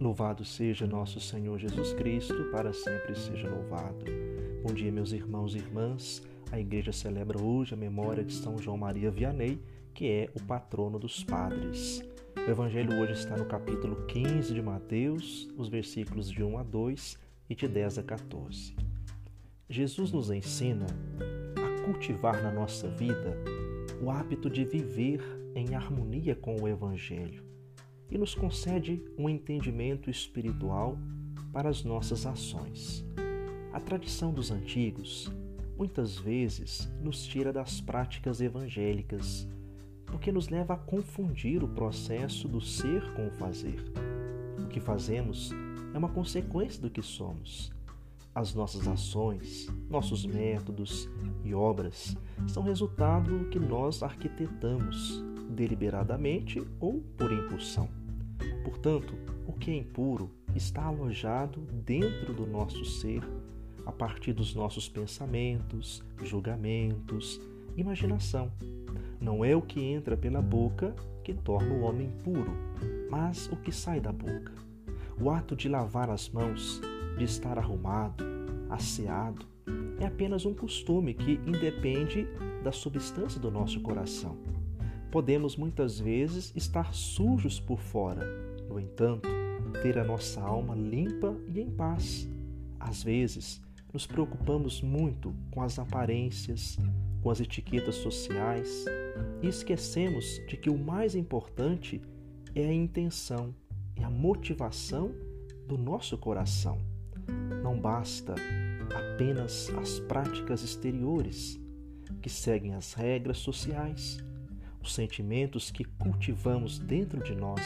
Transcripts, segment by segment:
Louvado seja nosso Senhor Jesus Cristo, para sempre seja louvado. Bom dia, meus irmãos e irmãs. A igreja celebra hoje a memória de São João Maria Vianney, que é o patrono dos padres. O evangelho hoje está no capítulo 15 de Mateus, os versículos de 1 a 2 e de 10 a 14. Jesus nos ensina a cultivar na nossa vida o hábito de viver em harmonia com o evangelho e nos concede um entendimento espiritual para as nossas ações. A tradição dos antigos muitas vezes nos tira das práticas evangélicas, porque nos leva a confundir o processo do ser com o fazer. O que fazemos é uma consequência do que somos. As nossas ações, nossos métodos e obras são resultado que nós arquitetamos deliberadamente ou por impulsão. Portanto, o que é impuro está alojado dentro do nosso ser, a partir dos nossos pensamentos, julgamentos, imaginação. Não é o que entra pela boca que torna o homem puro, mas o que sai da boca. O ato de lavar as mãos, de estar arrumado, asseado, é apenas um costume que independe da substância do nosso coração. Podemos muitas vezes estar sujos por fora, no entanto, ter a nossa alma limpa e em paz. Às vezes, nos preocupamos muito com as aparências, com as etiquetas sociais e esquecemos de que o mais importante é a intenção e a motivação do nosso coração. Não basta apenas as práticas exteriores que seguem as regras sociais os sentimentos que cultivamos dentro de nós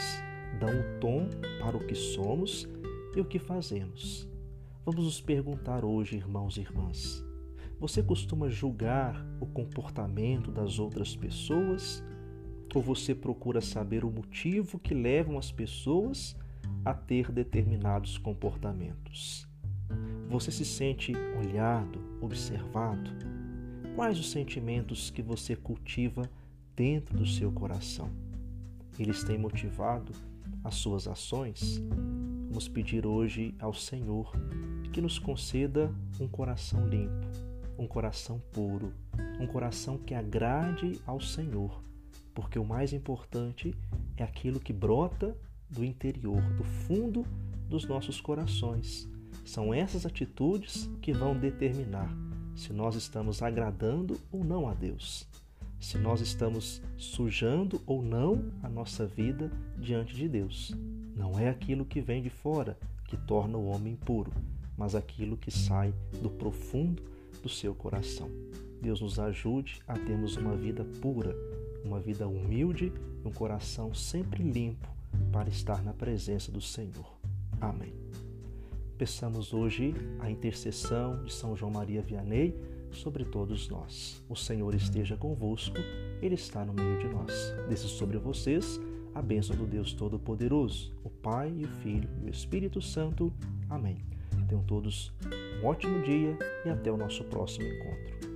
dão o tom para o que somos e o que fazemos. Vamos nos perguntar hoje, irmãos e irmãs: você costuma julgar o comportamento das outras pessoas? Ou você procura saber o motivo que levam as pessoas a ter determinados comportamentos? Você se sente olhado, observado? Quais os sentimentos que você cultiva dentro do seu coração. Eles têm motivado as suas ações. Vamos pedir hoje ao Senhor que nos conceda um coração limpo, um coração puro, um coração que agrade ao Senhor, porque o mais importante é aquilo que brota do interior, do fundo dos nossos corações. São essas atitudes que vão determinar se nós estamos agradando ou não a Deus se nós estamos sujando ou não a nossa vida diante de Deus. Não é aquilo que vem de fora que torna o homem puro, mas aquilo que sai do profundo do seu coração. Deus nos ajude a termos uma vida pura, uma vida humilde um coração sempre limpo para estar na presença do Senhor. Amém. Peçamos hoje a intercessão de São João Maria Vianney sobre todos nós. O Senhor esteja convosco, Ele está no meio de nós. Desça sobre vocês a bênção do Deus Todo-Poderoso, o Pai, o Filho e o Espírito Santo. Amém. Tenham todos um ótimo dia e até o nosso próximo encontro.